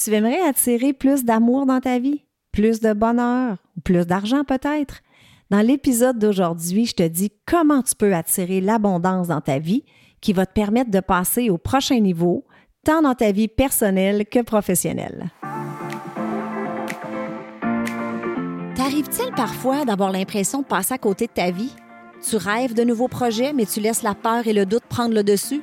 Tu aimerais attirer plus d'amour dans ta vie, plus de bonheur? Plus d'argent peut-être? Dans l'épisode d'aujourd'hui, je te dis comment tu peux attirer l'abondance dans ta vie qui va te permettre de passer au prochain niveau, tant dans ta vie personnelle que professionnelle. T'arrive-t-il parfois d'avoir l'impression de passer à côté de ta vie? Tu rêves de nouveaux projets, mais tu laisses la peur et le doute prendre le dessus?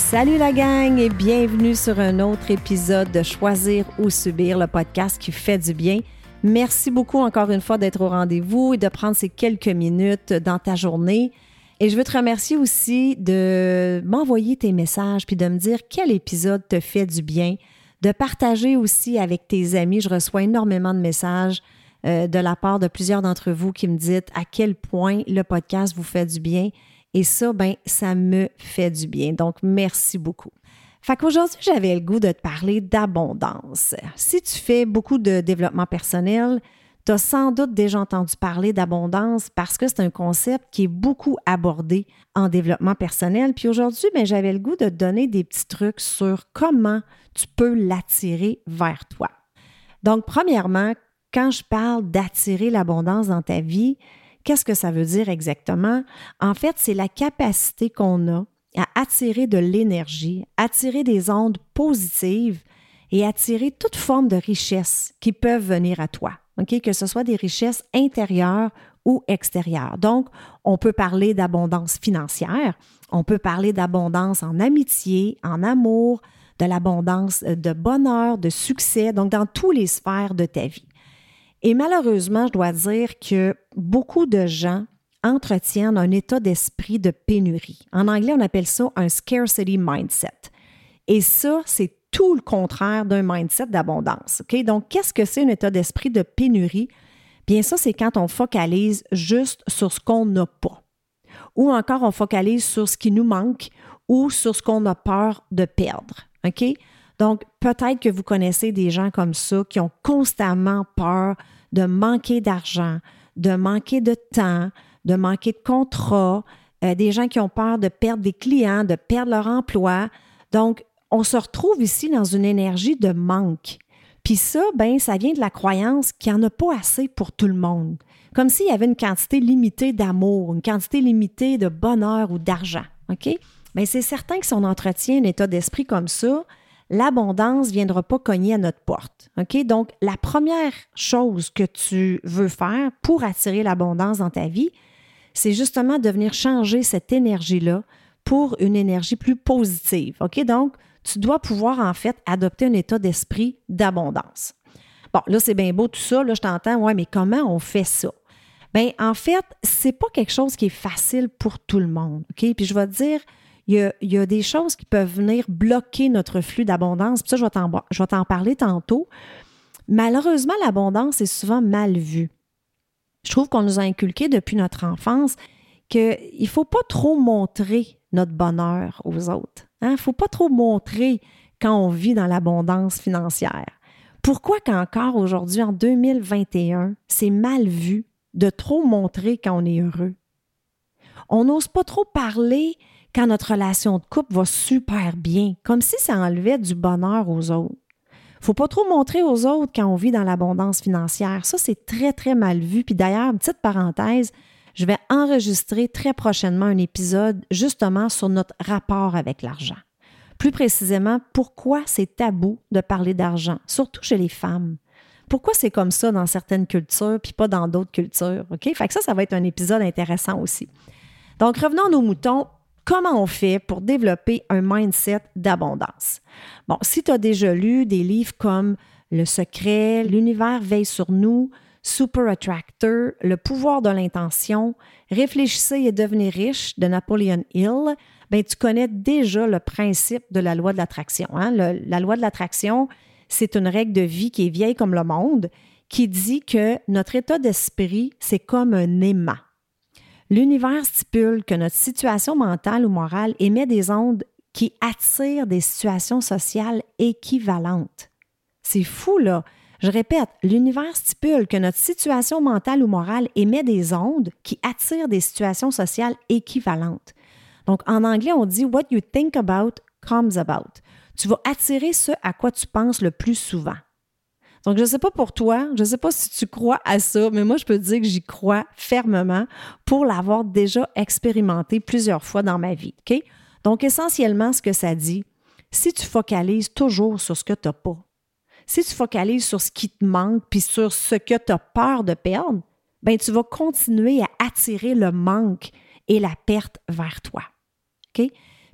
Salut la gang et bienvenue sur un autre épisode de Choisir ou Subir, le podcast qui fait du bien. Merci beaucoup encore une fois d'être au rendez-vous et de prendre ces quelques minutes dans ta journée. Et je veux te remercier aussi de m'envoyer tes messages puis de me dire quel épisode te fait du bien, de partager aussi avec tes amis. Je reçois énormément de messages euh, de la part de plusieurs d'entre vous qui me disent à quel point le podcast vous fait du bien. Et ça, ben, ça me fait du bien. Donc, merci beaucoup. Fait qu'aujourd'hui, j'avais le goût de te parler d'abondance. Si tu fais beaucoup de développement personnel, tu as sans doute déjà entendu parler d'abondance parce que c'est un concept qui est beaucoup abordé en développement personnel. Puis aujourd'hui, ben, j'avais le goût de te donner des petits trucs sur comment tu peux l'attirer vers toi. Donc, premièrement, quand je parle d'attirer l'abondance dans ta vie, Qu'est-ce que ça veut dire exactement? En fait, c'est la capacité qu'on a à attirer de l'énergie, attirer des ondes positives et attirer toute forme de richesse qui peuvent venir à toi. Que ce soit des richesses intérieures ou extérieures. Donc, on peut parler d'abondance financière, on peut parler d'abondance en amitié, en amour, de l'abondance de bonheur, de succès, donc dans tous les sphères de ta vie. Et malheureusement, je dois dire que beaucoup de gens entretiennent un état d'esprit de pénurie. En anglais, on appelle ça un scarcity mindset. Et ça, c'est tout le contraire d'un mindset d'abondance. Donc, qu'est-ce que c'est un état d'esprit de pénurie? Bien, ça, c'est quand on focalise juste sur ce qu'on n'a pas. Ou encore, on focalise sur ce qui nous manque ou sur ce qu'on a peur de perdre. OK? Donc, peut-être que vous connaissez des gens comme ça qui ont constamment peur de manquer d'argent, de manquer de temps, de manquer de contrat, euh, des gens qui ont peur de perdre des clients, de perdre leur emploi. Donc, on se retrouve ici dans une énergie de manque. Puis ça, ben, ça vient de la croyance qu'il n'y en a pas assez pour tout le monde. Comme s'il y avait une quantité limitée d'amour, une quantité limitée de bonheur ou d'argent. OK? Bien, c'est certain que si on entretient un état d'esprit comme ça, l'abondance ne viendra pas cogner à notre porte. OK? Donc, la première chose que tu veux faire pour attirer l'abondance dans ta vie, c'est justement de venir changer cette énergie-là pour une énergie plus positive. OK? Donc, tu dois pouvoir en fait adopter un état d'esprit d'abondance. Bon, là, c'est bien beau tout ça. Là, je t'entends, ouais, mais comment on fait ça? Bien, en fait, c'est pas quelque chose qui est facile pour tout le monde. OK? Puis je vais te dire, il y, a, des choses qui peuvent venir bloquer notre flux d'abondance. Puis ça, je vais t'en parler tantôt. Malheureusement, l'abondance est souvent mal vue. Je trouve qu'on nous a inculqué depuis notre enfance qu'il ne faut pas trop montrer notre bonheur aux autres. Il hein. ne faut pas trop montrer quand on vit dans l'abondance financière. Pourquoi qu'encore aujourd'hui, en 2021, c'est mal vu de trop montrer quand on est heureux? On n'ose pas trop parler quand notre relation de couple va super bien, comme si ça enlevait du bonheur aux autres. Faut pas trop montrer aux autres quand on vit dans l'abondance financière. Ça, c'est très, très mal vu. Puis d'ailleurs, petite parenthèse, je vais enregistrer très prochainement un épisode justement sur notre rapport avec l'argent. Plus précisément, pourquoi c'est tabou de parler d'argent, surtout chez les femmes. pourquoi c'est comme ça dans certaines cultures puis pas dans d'autres cultures. OK? Fait que ça, ça va être un épisode intéressant aussi. Donc, revenons à nos moutons. Comment on fait pour développer un mindset d'abondance? Bon, si tu as déjà lu des livres comme Le secret, L'univers veille sur nous, Super Attractor, Le pouvoir de l'intention, Réfléchissez et devenez riche de Napoleon Hill, ben, tu connais déjà le principe de la loi de l'attraction. Hein? la loi de l'attraction, c'est une règle de vie qui est vieille comme le monde, qui dit que notre état d'esprit, c'est comme un aimant. L'univers stipule que notre situation mentale ou morale émet des ondes qui attirent des situations sociales équivalentes. C'est fou, là. Je répète, l'univers stipule que notre situation mentale ou morale émet des ondes qui attirent des situations sociales équivalentes. Donc, en anglais, on dit What you think about comes about. Tu vas attirer ce à quoi tu penses le plus souvent. Donc, je ne sais pas pour toi, je ne sais pas si tu crois à ça, mais moi, je peux te dire que j'y crois fermement pour l'avoir déjà expérimenté plusieurs fois dans ma vie. Donc, essentiellement, ce que ça dit, si tu focalises toujours sur ce que tu n'as pas, si tu focalises sur ce qui te manque puis sur ce que tu as peur de perdre, ben tu vas continuer à attirer le manque et la perte vers toi. Puis,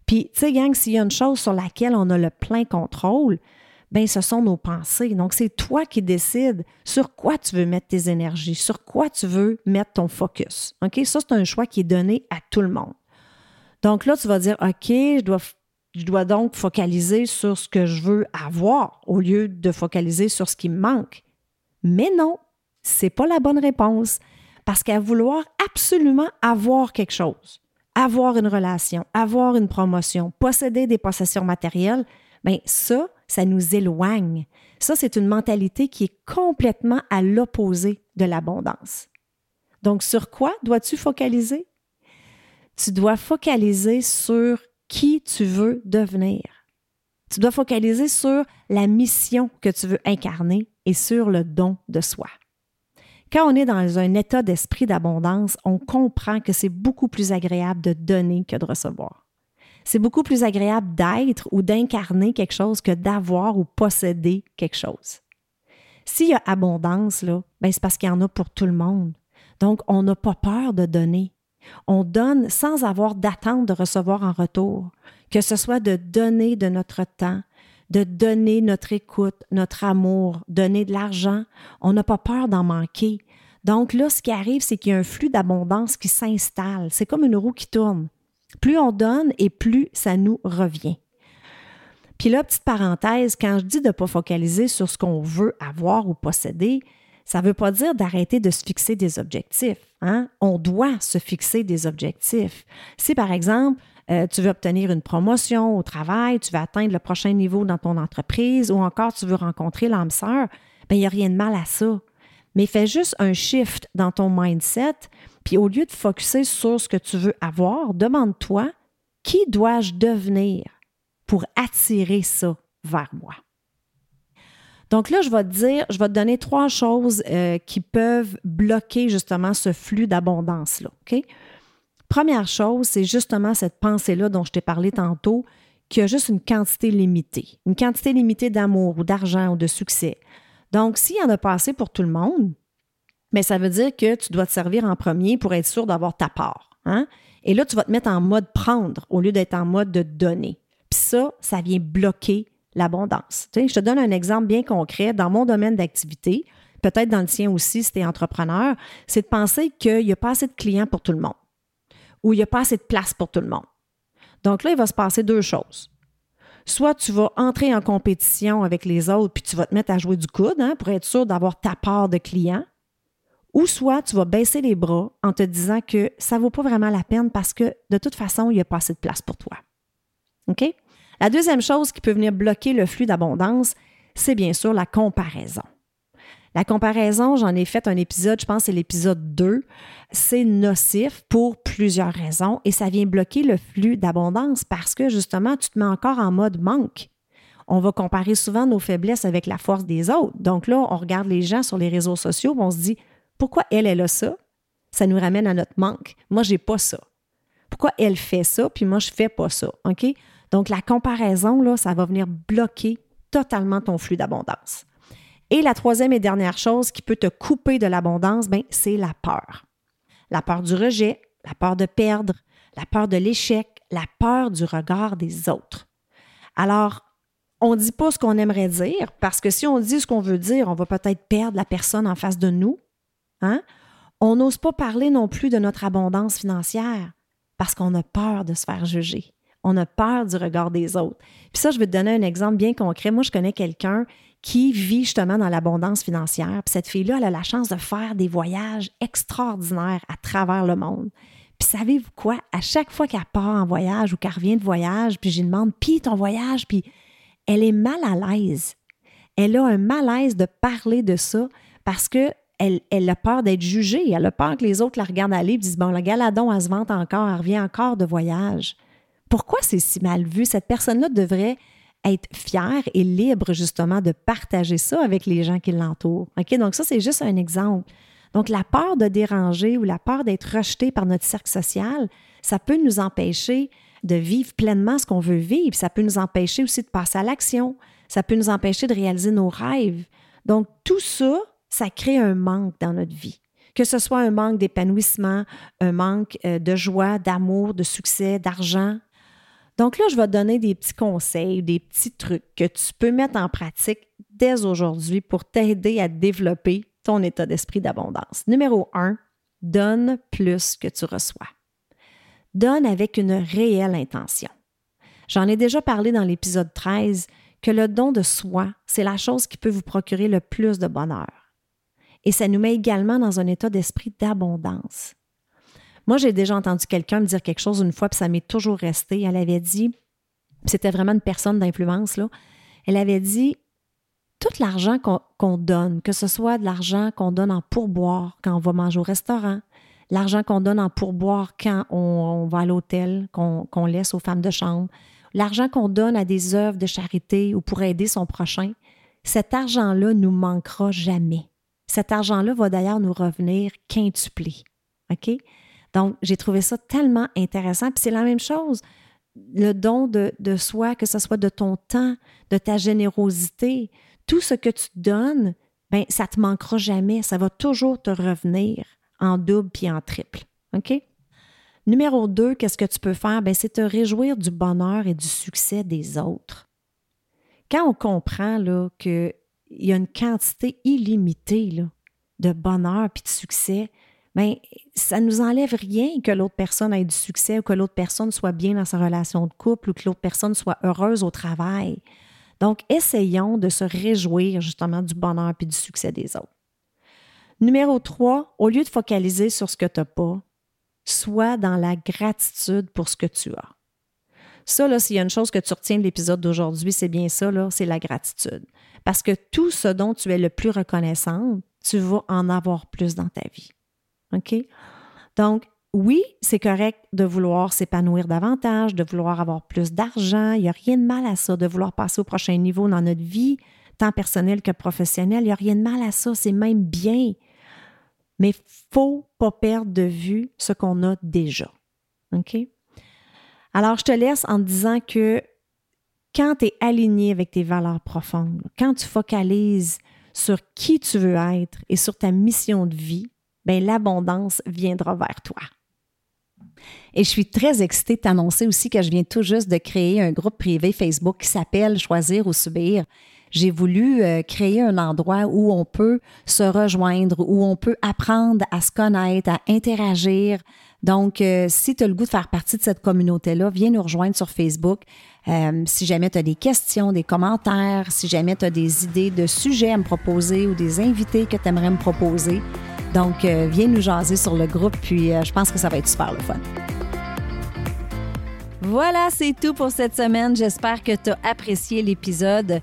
tu sais, gang, s'il y a une chose sur laquelle on a le plein contrôle, ben ce sont nos pensées. Donc, c'est toi qui décides sur quoi tu veux mettre tes énergies, sur quoi tu veux mettre ton focus. OK? Ça, c'est un choix qui est donné à tout le monde. Donc là, tu vas dire, OK, je dois je dois donc focaliser sur ce que je veux avoir au lieu de focaliser sur ce qui me manque. Mais non, c'est pas la bonne réponse parce qu'à vouloir absolument avoir quelque chose, avoir une relation, avoir une promotion, posséder des possessions matérielles, bien ça, ça nous éloigne. Ça, c'est une mentalité qui est complètement à l'opposé de l'abondance. Donc, sur quoi dois-tu focaliser? Tu dois focaliser sur qui tu veux devenir. Tu dois focaliser sur la mission que tu veux incarner et sur le don de soi. Quand on est dans un état d'esprit d'abondance, on comprend que c'est beaucoup plus agréable de donner que de recevoir. C'est beaucoup plus agréable d'être ou d'incarner quelque chose que d'avoir ou posséder quelque chose. S'il y a abondance, là, ben c'est parce qu'il y en a pour tout le monde. Donc, on n'a pas peur de donner. On donne sans avoir d'attente de recevoir en retour, que ce soit de donner de notre temps, de donner notre écoute, notre amour, donner de l'argent. On n'a pas peur d'en manquer. Donc là, ce qui arrive, c'est qu'il y a un flux d'abondance qui s'installe. C'est comme une roue qui tourne. Plus on donne et plus ça nous revient. Puis là, petite parenthèse, quand je dis de ne pas focaliser sur ce qu'on veut avoir ou posséder, ça ne veut pas dire d'arrêter de se fixer des objectifs. Hein? On doit se fixer des objectifs. Si, par exemple, euh, tu veux obtenir une promotion au travail, tu veux atteindre le prochain niveau dans ton entreprise ou encore tu veux rencontrer l'âme sœur, bien, il n'y a rien de mal à ça. Mais fais juste un shift dans ton mindset, puis au lieu de focuser sur ce que tu veux avoir, demande-toi qui dois-je devenir pour attirer ça vers moi? Donc là, je vais te dire, je vais te donner trois choses euh, qui peuvent bloquer justement ce flux d'abondance-là. OK? Première chose, c'est justement cette pensée-là dont je t'ai parlé tantôt, qui a juste une quantité limitée, une quantité limitée d'amour ou d'argent ou de succès. Donc, s'il y en a pas assez pour tout le monde, mais ça veut dire que tu dois te servir en premier pour être sûr d'avoir ta part. Hein? Et là, tu vas te mettre en mode prendre au lieu d'être en mode de donner. Puis ça, ça vient bloquer l'abondance. je te donne un exemple bien concret dans mon domaine d'activité, peut-être dans le tien aussi si tu es entrepreneur, c'est de penser qu'il n'y a pas assez de clients pour tout le monde ou il n'y a pas assez de place pour tout le monde. Donc là, il va se passer deux choses. Soit tu vas entrer en compétition avec les autres puis tu vas te mettre à jouer du coude hein, pour être sûr d'avoir ta part de clients, ou soit tu vas baisser les bras en te disant que ça ne vaut pas vraiment la peine parce que de toute façon, il n'y a pas assez de place pour toi. OK? La deuxième chose qui peut venir bloquer le flux d'abondance, c'est bien sûr la comparaison. La comparaison, j'en ai fait un épisode, je pense c'est l'épisode 2. C'est nocif pour plusieurs raisons et ça vient bloquer le flux d'abondance parce que justement, tu te mets encore en mode manque. On va comparer souvent nos faiblesses avec la force des autres. Donc là, on regarde les gens sur les réseaux sociaux, on se dit pourquoi elle, elle a ça? Ça nous ramène à notre manque. Moi, j'ai pas ça. Pourquoi elle fait ça, puis moi, je fais pas ça? Donc, la comparaison, là, ça va venir bloquer totalement ton flux d'abondance. Et la troisième et dernière chose qui peut te couper de l'abondance, ben, c'est la peur. La peur du rejet, la peur de perdre, la peur de l'échec, la peur du regard des autres. Alors, on ne dit pas ce qu'on aimerait dire, parce que si on dit ce qu'on veut dire, on va peut-être perdre la personne en face de nous. Hein? On n'ose pas parler non plus de notre abondance financière, parce qu'on a peur de se faire juger. On a peur du regard des autres. Puis ça, je vais te donner un exemple bien concret. Moi, je connais quelqu'un qui vit justement dans l'abondance financière. Puis cette fille-là, elle a la chance de faire des voyages extraordinaires à travers le monde. Puis savez-vous quoi? À chaque fois qu'elle part en voyage ou qu'elle revient de voyage, puis je lui demande, puis ton voyage, puis elle est mal à l'aise. Elle a un malaise de parler de ça parce que elle, a peur d'être jugée. Elle a peur que les autres la regardent aller et disent Bon, le galadon, elle se vante encore, elle revient encore de voyage. Pourquoi c'est si mal vu? Cette personne-là devrait être fière et libre, justement, de partager ça avec les gens qui l'entourent. OK? Donc, ça, c'est juste un exemple. Donc, la peur de déranger ou la peur d'être rejeté par notre cercle social, ça peut nous empêcher de vivre pleinement ce qu'on veut vivre. Ça peut nous empêcher aussi de passer à l'action. Ça peut nous empêcher de réaliser nos rêves. Donc, tout ça, ça crée un manque dans notre vie. Que ce soit un manque d'épanouissement, un manque euh, de joie, d'amour, de succès, d'argent. Donc là, je vais te donner des petits conseils, des petits trucs que tu peux mettre en pratique dès aujourd'hui pour t'aider à développer ton état d'esprit d'abondance. Numéro un, donne plus que tu reçois donne avec une réelle intention. J'en ai déjà parlé dans l'épisode 13 que le don de soi, c'est la chose qui peut vous procurer le plus de bonheur. Et ça nous met également dans un état d'esprit d'abondance. Moi, j'ai déjà entendu quelqu'un me dire quelque chose une fois, puis ça m'est toujours resté. Elle avait dit, c'était vraiment une personne d'influence, là. Elle avait dit tout l'argent qu'on donne, que ce soit de l'argent qu'on donne en pourboire quand on va manger au restaurant, l'argent qu'on donne en pourboire quand on, va à l'hôtel, qu'on laisse aux femmes de chambre, l'argent qu'on donne à des œuvres de charité ou pour aider son prochain, cet argent-là nous manquera jamais. Cet argent-là va d'ailleurs nous revenir quintuplé. OK? Donc, j'ai trouvé ça tellement intéressant. Puis c'est la même chose, le don de, soi, que ce soit de ton temps, de ta générosité, tout ce que tu donnes, ben ça te manquera jamais. Ça va toujours te revenir en double puis en triple. OK? Numéro deux, qu'est-ce que tu peux faire? Ben, c'est te réjouir du bonheur et du succès des autres. Quand on comprend qu'il y a une quantité illimitée de bonheur puis de succès, bien, ça ne nous enlève rien que l'autre personne ait du succès ou que l'autre personne soit bien dans sa relation de couple ou que l'autre personne soit heureuse au travail. Donc, essayons de se réjouir justement du bonheur puis du succès des autres. Numéro 3, au lieu de focaliser sur ce que tu n'as pas, sois dans la gratitude pour ce que tu as. Ça, là, s'il y a une chose que tu retiens de l'épisode d'aujourd'hui, c'est bien ça, là, c'est la gratitude. Parce que tout ce dont tu es le plus reconnaissant, tu vas en avoir plus dans ta vie. OK? Donc, oui, c'est correct de vouloir s'épanouir davantage, de vouloir avoir plus d'argent. Il n'y a rien de mal à ça, de vouloir passer au prochain niveau dans notre vie, tant personnel que professionnel. Il n'y a rien de mal à ça, c'est même bien. Mais il ne faut pas perdre de vue ce qu'on a déjà. OK? Alors, je te laisse en disant que quand tu es aligné avec tes valeurs profondes, quand tu focalises sur qui tu veux être et sur ta mission de vie, ben l'abondance viendra vers toi. Et je suis très excitée de t'annoncer aussi que je viens tout juste de créer un groupe privé Facebook qui s'appelle Choisir ou Subir j'ai voulu euh, créer un endroit où on peut se rejoindre, où on peut apprendre à se connaître, à interagir. Donc, euh, si tu as le goût de faire partie de cette communauté-là, viens nous rejoindre sur Facebook. Euh, si jamais tu as des questions, des commentaires, si jamais tu as des idées de sujets à me proposer ou des invités que tu aimerais me proposer. Donc, viens nous jaser sur le groupe, puis je pense que ça va être super le fun. Voilà, c'est tout pour cette semaine. J'espère que tu as apprécié l'épisode.